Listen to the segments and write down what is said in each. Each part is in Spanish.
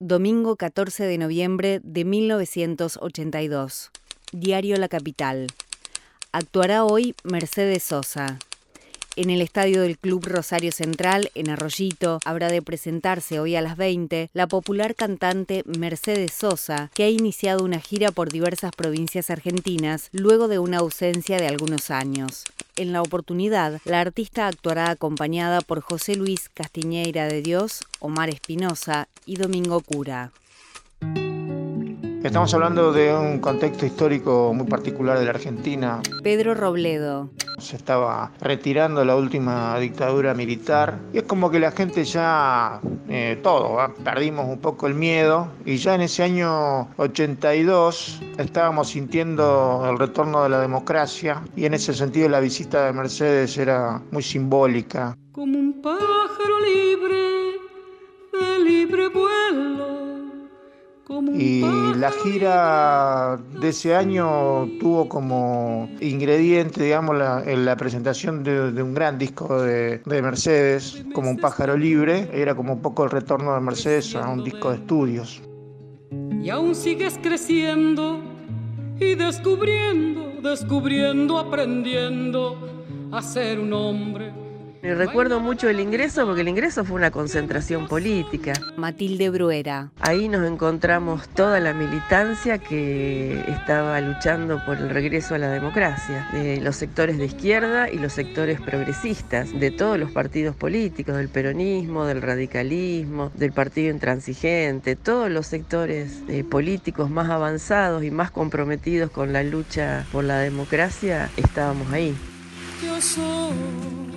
Domingo 14 de noviembre de 1982. Diario La Capital. Actuará hoy Mercedes Sosa. En el estadio del Club Rosario Central, en Arroyito, habrá de presentarse hoy a las 20 la popular cantante Mercedes Sosa, que ha iniciado una gira por diversas provincias argentinas luego de una ausencia de algunos años. En la oportunidad, la artista actuará acompañada por José Luis Castiñeira de Dios, Omar Espinosa y Domingo Cura. Estamos hablando de un contexto histórico muy particular de la Argentina. Pedro Robledo. Se estaba retirando la última dictadura militar y es como que la gente ya, eh, todo, perdimos un poco el miedo y ya en ese año 82 estábamos sintiendo el retorno de la democracia y en ese sentido la visita de Mercedes era muy simbólica. Como un pájaro libre, de libre vuelo y la gira de ese año tuvo como ingrediente, digamos, la, la presentación de, un gran disco de, de, Mercedes, como un pájaro libre. Era como un poco el retorno de Mercedes a un disco de estudios. Y aún sigues creciendo y descubriendo, descubriendo, aprendiendo a ser un hombre recuerdo mucho el ingreso porque el ingreso fue una concentración política. Matilde Bruera. Ahí nos encontramos toda la militancia que estaba luchando por el regreso a la democracia, de los sectores de izquierda y los sectores progresistas, de todos los partidos políticos, del peronismo, del radicalismo, del partido intransigente, todos los sectores eh, políticos más avanzados y más comprometidos con la lucha por la democracia, estábamos ahí. Yo soy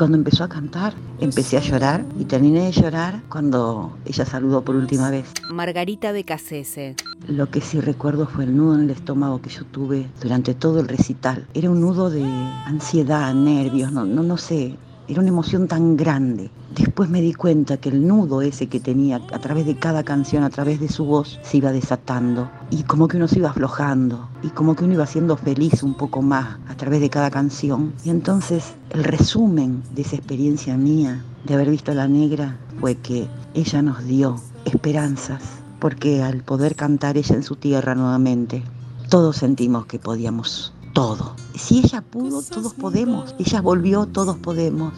cuando empezó a cantar, empecé a llorar y terminé de llorar cuando ella saludó por última vez. Margarita Becasese. Lo que sí recuerdo fue el nudo en el estómago que yo tuve durante todo el recital. Era un nudo de ansiedad, nervios, no, no, no sé, era una emoción tan grande. Después me di cuenta que el nudo ese que tenía a través de cada canción, a través de su voz, se iba desatando. Y como que uno se iba aflojando. Y como que uno iba siendo feliz un poco más a través de cada canción. Y entonces el resumen de esa experiencia mía, de haber visto a la negra, fue que ella nos dio esperanzas. Porque al poder cantar ella en su tierra nuevamente, todos sentimos que podíamos todo. Si ella pudo, todos podemos. Ella volvió, todos podemos.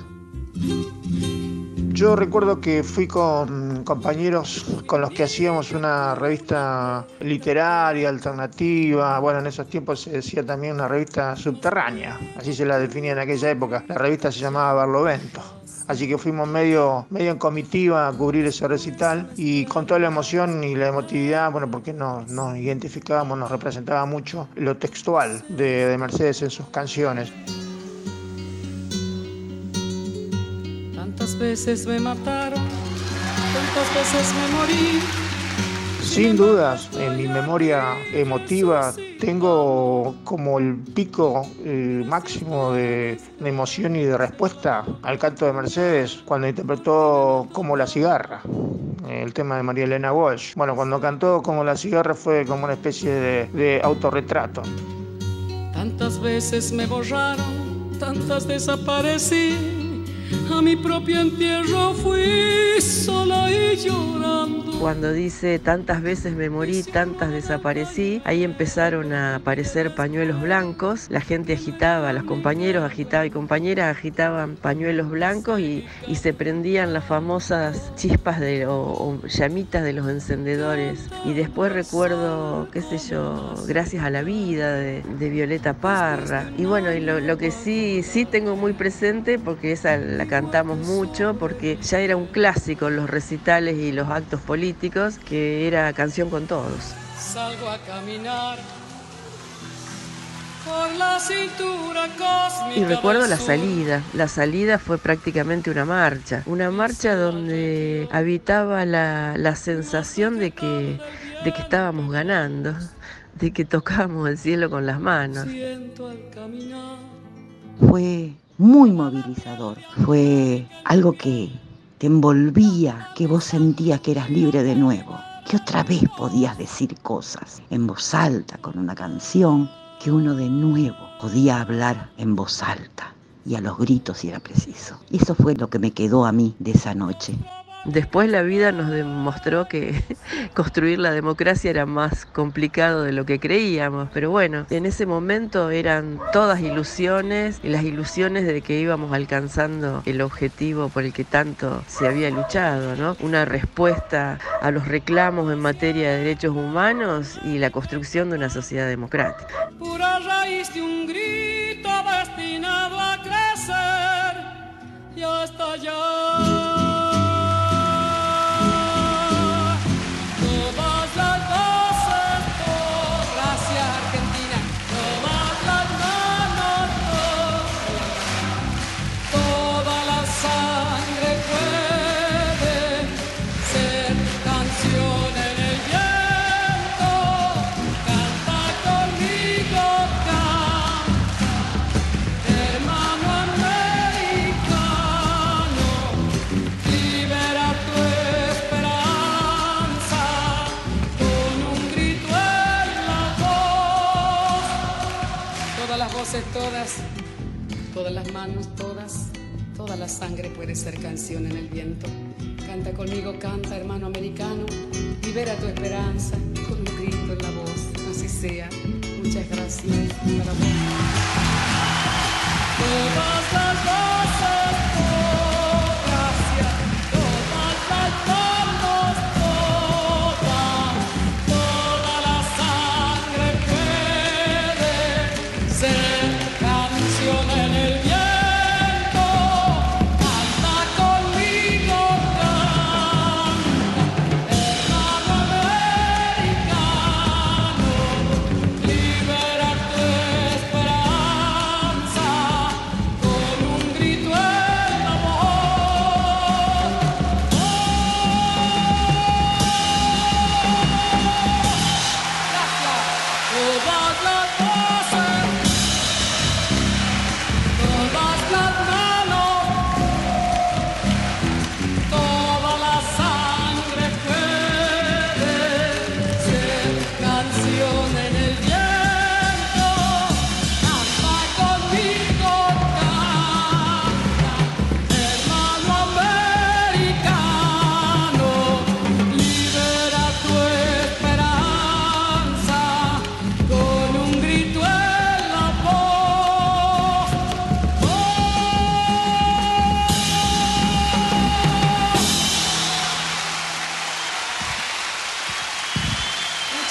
Yo recuerdo que fui con compañeros con los que hacíamos una revista literaria, alternativa, bueno, en esos tiempos se decía también una revista subterránea, así se la definía en aquella época. La revista se llamaba Barlovento. Así que fuimos medio, medio en comitiva a cubrir ese recital y con toda la emoción y la emotividad, bueno, porque nos, nos identificábamos, nos representaba mucho lo textual de, de Mercedes en sus canciones. Tantas veces me mataron, tantas veces me morí sin dudas, en mi memoria emotiva tengo como el pico máximo de, emoción y de respuesta al canto de Mercedes cuando interpretó Como la cigarra, el tema de María Elena Walsh. Bueno, cuando cantó Como la cigarra fue como una especie de, de autorretrato. Tantas veces me borraron, tantas desaparecí a mi propio entierro fui sola y llorando. Cuando dice tantas veces me morí, tantas desaparecí, ahí empezaron a aparecer pañuelos blancos, la gente agitaba, los compañeros agitaban y compañeras agitaban pañuelos blancos y, se prendían las famosas chispas o, llamitas de los encendedores. Y después recuerdo, qué sé yo, Gracias a la vida de, Violeta Parra. Y bueno, lo, que sí, sí tengo muy presente, porque esa la cantamos mucho porque ya era un clásico en los recitales y los actos políticos que era canción con todos. Salgo a caminar por la cintura cósmica y recuerdo la salida. La salida fue prácticamente una marcha. Una marcha donde habitaba la, la sensación de que, de que estábamos ganando, de que tocábamos el cielo con las manos. Fue muy movilizador. Fue algo que te envolvía, que vos sentías que eras libre de nuevo, que otra vez podías decir cosas en voz alta con una canción, que uno de nuevo podía hablar en voz alta y a los gritos si era preciso. Y eso fue lo que me quedó a mí de esa noche. Después la vida nos demostró que construir la democracia era más complicado de lo que creíamos, pero bueno, en ese momento eran todas ilusiones y las ilusiones de que íbamos alcanzando el objetivo por el que tanto se había luchado, ¿no? Una respuesta a los reclamos en materia de derechos humanos y la construcción de una sociedad democrática. Pura raíz de un grito destinado a crecer y hasta allá. Todas las manos, todas, toda la sangre puede ser canción en el viento. Canta conmigo, canta hermano americano, libera tu esperanza con un grito en la voz, así sea. Muchas gracias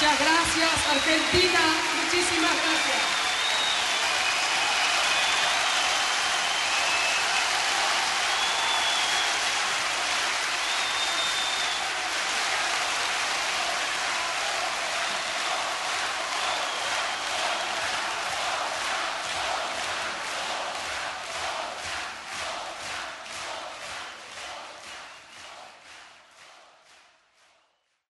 Muchas gracias, Argentina. Muchísimas gracias.